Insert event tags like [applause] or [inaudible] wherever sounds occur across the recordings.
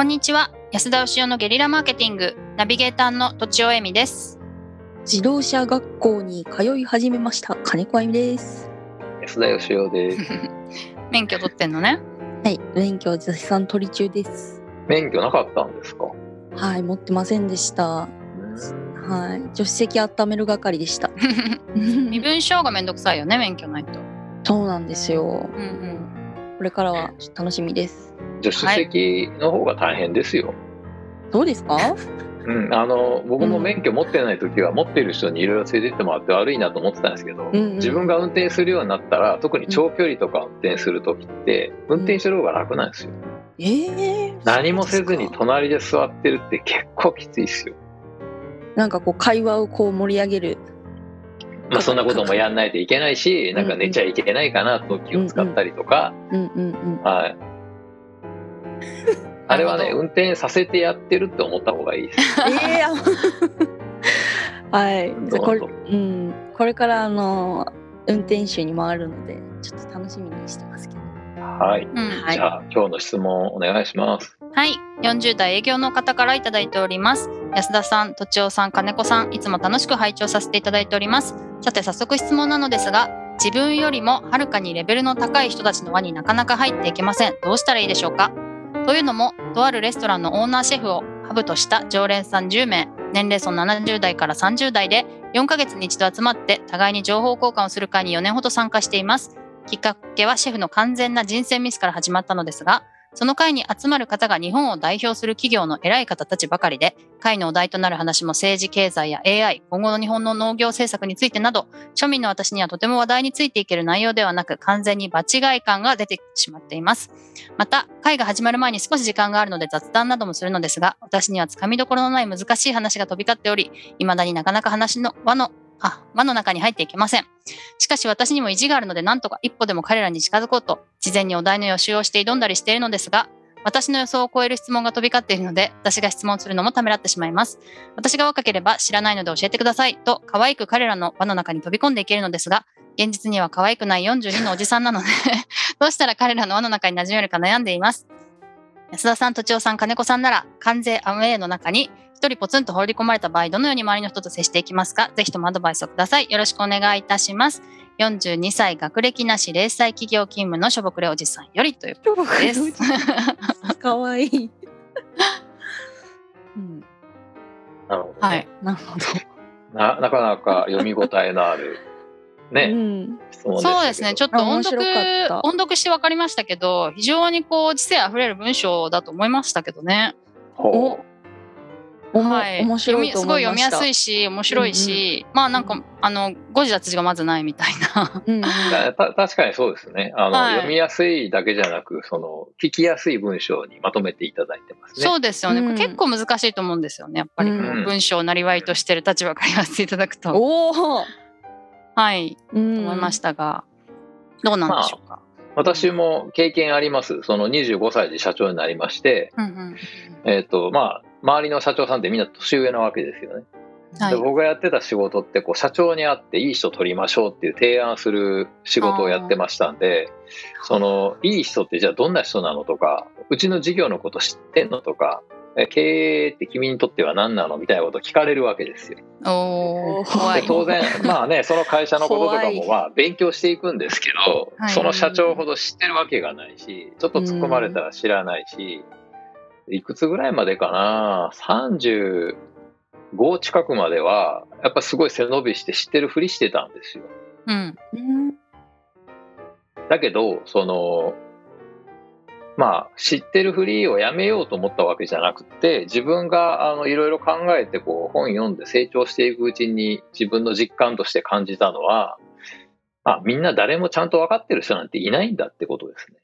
こんにちは。安田義雄のゲリラマーケティングナビゲーターのとちおえみです。自動車学校に通い始めました金子あゆみです。安田義雄です。[laughs] 免許取ってんのね。はい免許絶賛取り中です。免許なかったんですか？はい持ってませんでした。はい助手席温める係でした。[laughs] 身分証がめんどくさいよね免許ないと。そうなんですよ。うんうん。これからは楽しみです助手席の方が大変ですよ。どうですか？うん、あの僕も免許持ってない時は持ってる人にいろいろ連れてってもらって悪いなと思ってたんですけど、うんうん自分が運転するようになったら特に長距離とか運転する時って運転してる方が楽なんですよ。ええ何もせずに隣で座ってるって結構きついですよ。なんかこう会話をこう盛り上げるまあそんなこともやんないといけないし、なんか寝ちゃいけないかなと気を使ったりとか、うんうんうんはい。[laughs] あれはね、運転させてやってるって思った方がいいです。ええあはい。じゃあこれどううん。これからあの運転手に回るのでちょっと楽しみにしてますけど。はい。うん。はい。じゃあ今日の質問お願いします。はい。40代営業の方からいただいております。安田さんとちおさん金子さんいつも楽しく拝聴させていただいております。さて早速質問なのですが自分よりもはるかにレベルの高い人たちの輪になかなか入っていけません。どうしたらいいでしょうか？というのもとあるレストランのオーナーシェフをハブとした常連さん10名。年齢層70代から30代で4ヶ月に一度集まって互いに情報交換をする会に4年ほど参加しています。きっかけはシェフの完全な人選ミスから始まったのですがその会に集まる方が日本を代表する企業の偉い方たちばかりで、会のお題となる話も政治経済や AI、今後の日本の農業政策についてなど、庶民の私にはとても話題についていける内容ではなく、完全に場違い感が出てしまっています。また、会が始まる前に少し時間があるので雑談などもするのですが、私にはつかみどころのない難しい話が飛び交っており、未だになかなか話の輪の、あ、輪の中に入っていけません。しかし私にも意地があるので何とか一歩でも彼らに近づこうと事前にお題の予習をして挑んだりしているのですが私の予想を超える質問が飛び交っているので私が質問するのもためらってしまいます。私が若ければ知らないので教えてくださいと可愛く彼らの輪の中に飛び込んでいけるのですが現実には可愛くない42のおじさんなので [laughs] どうしたら彼らの輪の中に馴染めるか悩んでいます。安田さん、とちおさん、金子さんなら、関税アウェイの中に一人ポツンと放り込まれた場合、どのように周りの人と接していきますか？ぜひともアドバイスをください。よろしくお願いいたします。42歳、学歴なし、零細企業勤務のしょぼくれおじさんよりということです。かわいい。うん、なるほど、ねはい。なるほど。な。なかなか読み応えのあるね、うん、そうですね。ちょっと音読音読して分かりましたけど、非常にこう、知性あふれる文章だと思いましたけどね。おも、はい。面白いすごい読みや思いました。すいし、面白いし、まあなんか、あの、誤字脱字がまずないみたいな。うんうんたた確かにそうですねあの、はい読みやすいだけじゃなくその聞きやすい文章にまとめていただいてますね。そうですよね、うん結構難しいと思うんですよね。やっぱりうん文章をなりわいとしてる立場から言わせていただくと。おお、はい。うん思いましたが、どうなんでしょうか？私も経験ありますその25歳で社長になりまして、うんうんえっとまあ、周りの社長さんってみんな年上なわけですよね。はいで僕がやってた仕事ってこう社長に会っていい人取りましょうっていう提案する仕事をやってましたんでそのいい人ってじゃあどんな人なのとかうちの事業のこと知ってんのとかえ経営って君にとっては何なのみたいなことを聞かれるわけですよ。おー怖い。で当然 [laughs] まあねその会社のこととかもまあ勉強していくんですけど、はいその社長ほど知ってるわけがないしちょっと突っ込まれたら知らないし、いくつぐらいまでかな？35近くまではやっぱすごい背伸びして知ってるふりしてたんですよ。うん。うんだけどそのまあ知ってるふりをやめようと思ったわけじゃなくて自分があのいろいろ考えてこう本読んで成長していくうちに自分の実感として感じたのはあみんな誰もちゃんと分かってる人なんていないんだってことですね。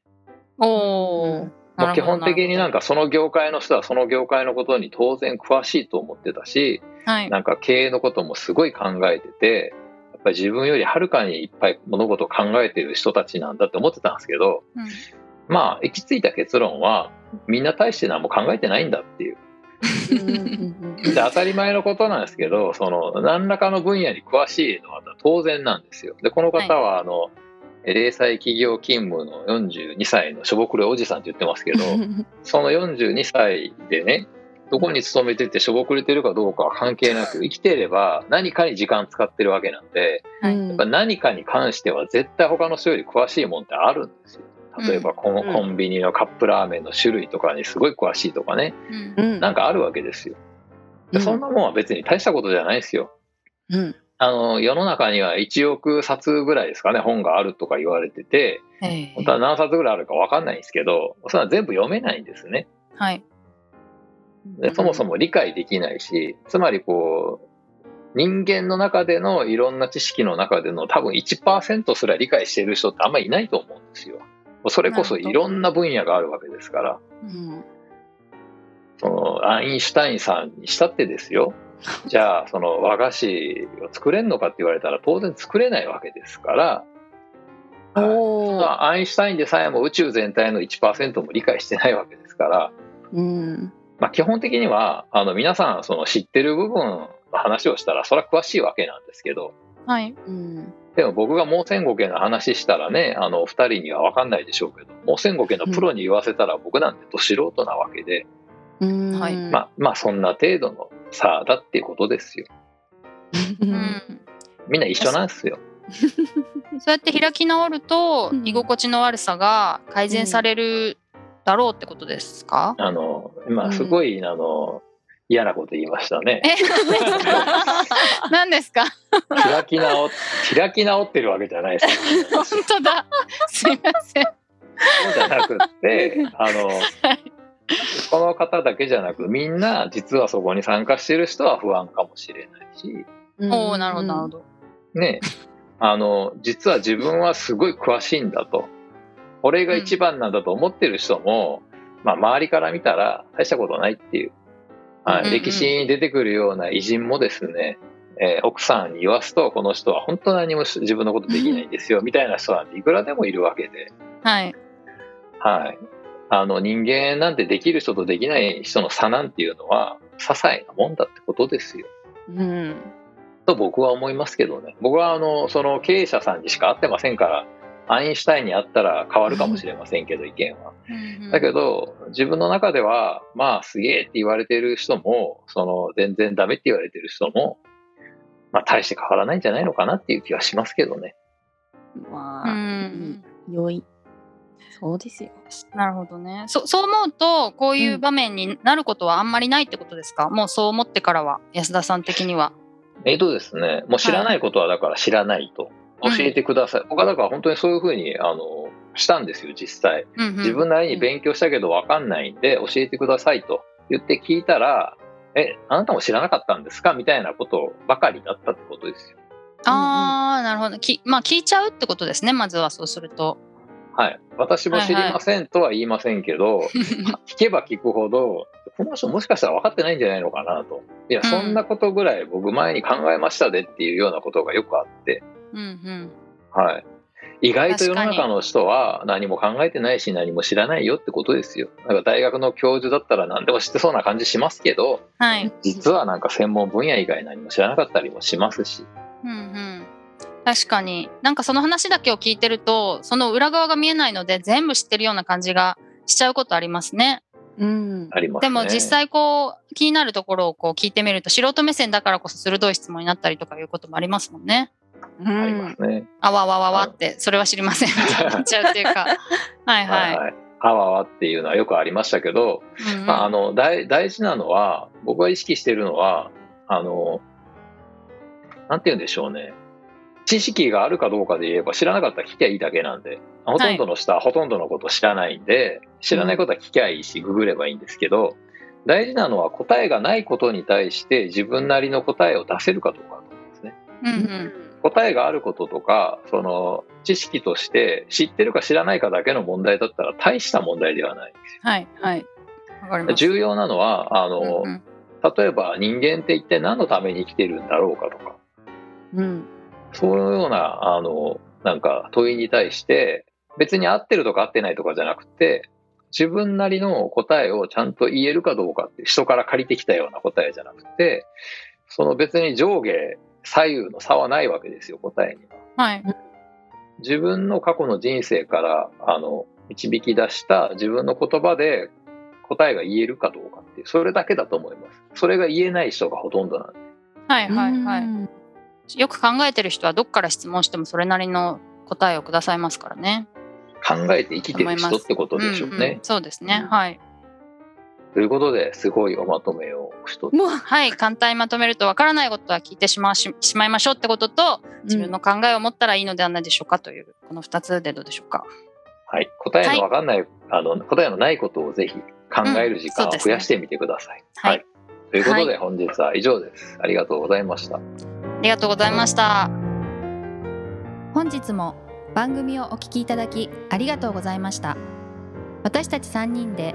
おーまあ基本的になんか、かその業界の人はその業界のことに当然詳しいと思ってたしはい。なんか経営のこともすごい考えててやっぱり自分よりはるかにいっぱい物事を考えてる人たちなんだって思ってたんですけどうんまあ行き着いた結論はみんな大して何も考えてないんだっていう。で当たり前のことなんですけどその何らかの分野に詳しいのは当然なんですよ。でこの方はあの、零細企業勤務の42歳のしょぼくれおじさんって言ってますけど [laughs] その42歳でねどこに勤めててしょぼくれてるかどうかは関係なく生きていれば何かに時間使ってるわけなんでうんやっぱ何かに関しては絶対他の人より詳しいもんってあるんですよ。例えばコン,、うんコンビニのカップラーメンの種類とかにすごい詳しいとかねうんうんなんかあるわけですよ。でそんなもんは別に大したことじゃないですよ。うんあの世の中には1億冊ぐらいですかね本があるとか言われててええ本当は何冊ぐらいあるか分かんないんですけどそれは全部読めないんですね。はい。でそもそも理解できないしつまりこう人間の中でのいろんな知識の中での多分1%すら理解している人ってあんまりいないと思うんですよ。それこそいろんな分野があるわけですから。うん。そのアインシュタインさんにしたってですよ。[laughs] じゃあその和菓子を作れんのかって言われたら当然作れないわけですから、はいアインシュタインでさえも宇宙全体の1%も理解してないわけですから、うん。まあ、基本的にはあの皆さんその知ってる部分の話をしたらそれは詳しいわけなんですけど。はい。うんでも僕が毛線ゴケの話したらねあのお二人には分かんないでしょうけど毛線ゴケのプロに言わせたら僕なんてど素人なわけで、うん。はい。まあ、まあそんな程度の差だっていうことですよ。ううん。ん。みんな一緒なんですよ。[laughs] そうやって開き直るとうん。居心地の悪さが改善されるだろうってことですか？あの今うんすごい、あの嫌なこと言いましたね。え、[laughs] [laughs] 何ですか？開き直開き直ってるわけじゃないですよ本当だ。すいません。そうじゃなくって [laughs] あのこの方だけじゃなくみんな実はそこに参加してる人は不安かもしれないしおお、なるほどなるほど。ねあの実は自分はすごい詳しいんだと俺が一番なんだと思ってる人も、まあ、周りから見たら大したことないっていう、はいうんうん歴史に出てくるような偉人もですね、えー奥さんに言わすとこの人は本当何もし自分のことできないんですよみたいな人なんていくらでもいるわけで、はい。はい、あの人間なんてできる人とできない人の差なんていうのは些細なもんだってことですよ。うんと僕は思いますけどね。僕はあのその経営者さんにしか会ってませんから、アインシュタインに会ったら変わるかもしれませんけど、意見は。だけど、自分の中では、まあ、すげえって言われてる人も、その、全然ダメって言われてる人も、まあ、大して変わらないんじゃないのかなっていう気はしますけどね。まあ、うんうん、良いそうですよなるほどね。そそう思うとこういう場面になることはあんまりないってことですか？もうそう思ってからは安田さん的には。えっとですね、もう知らないことはだから知らないと。うん教えてください。僕はだから本当にそういうふうに、あの、したんですよ、実際。うんうん自分なりに勉強したけど分かんないんで教えてくださいと言って聞いたら、え、あなたも知らなかったんですか？みたいなことばかりだったってことですよ。ああ、なるほど。きまあ聞いちゃうってことですね。まずはそうすると。はい。私も知りませんとは言いませんけど、聞けば聞くほど、この人もしかしたら分かってないんじゃないのかなと。いや、うんそんなことぐらい僕前に考えましたでっていうようなことがよくあって、うんうん。はい。意外と世の中の人は何も考えてないし何も知らないよってことですよ。なんか大学の教授だったら何でも知ってそうな感じしますけど、はい。実はなんか専門分野以外何も知らなかったりもしますし。うんうん。確かになんかその話だけを聞いてるとその裏側が見えないので全部知ってるような感じがしちゃうことありますね。うんありますね。でも実際こう気になるところをこう聞いてみると素人目線だからこそ鋭い質問になったりとかいうこともありますもんね。うありますね。あわわわわってそれは知りませんって言っちゃうっていうか。はいはい。はい。あわわっていうのはよくありましたけど、うんうんまあ、あの大大事なのは僕が意識しているのはあのなんて言うんでしょうね知識があるかどうかで言えば知らなかったら聞きゃいいだけなんでほとんどの人はほとんどのこと知らないんで、知らないことは聞きゃいいしググればいいんですけど大事なのは答えがないことに対して自分なりの答えを出せるかどうかですね。うんうん答えがあることとかその知識として知ってるか知らないかだけの問題だったら大した問題ではない。はいはい。わかります。重要なのはあの、うんうん例えば人間って一体何のために生きてるんだろうかとかうんそういうようなあのなんか問いに対して別に合ってるとか合ってないとかじゃなくて自分なりの答えをちゃんと言えるかどうかって人から借りてきたような答えじゃなくてその別に上下左右の差はないわけですよ答えには。はい。自分の過去の人生からあの導き出した自分の言葉で答えが言えるかどうかっていうそれだけだと思いますそれが言えない人がほとんどなんではいはいはい。うんよく考えてる人はどっから質問してもそれなりの答えをくださいますからね。考えて生きてる人ってことでしょううんうんね。そうですね。はい。ということですごいおまとめを一つもうはい。簡単にまとめると、わからないことは聞いてしまししまいましょうってことと、自分の考えを持ったらいいのではないでしょうかという、この2つでどうでしょうか。はい、答えのわかんない、あの答えのないことをぜひ考える時間を増やしてみてください。はいということでは本日は以上です。ありがとうございました。ありがとうございました。本日も番組をお聞きいただきありがとうございました私たち3人で